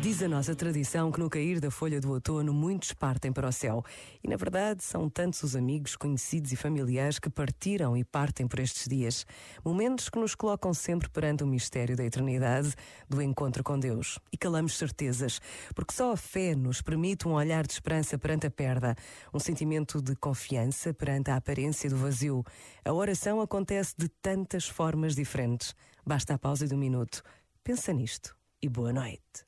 Diz a nossa tradição que no cair da folha do outono muitos partem para o céu. E na verdade são tantos os amigos, conhecidos e familiares que partiram e partem por estes dias. Momentos que nos colocam sempre perante o mistério da eternidade, do encontro com Deus. E calamos certezas, porque só a fé nos permite um olhar de esperança perante a perda, um sentimento de confiança perante a aparência do vazio. A oração acontece de tantas formas diferentes. Basta a pausa de um minuto. Pensa nisto e boa noite.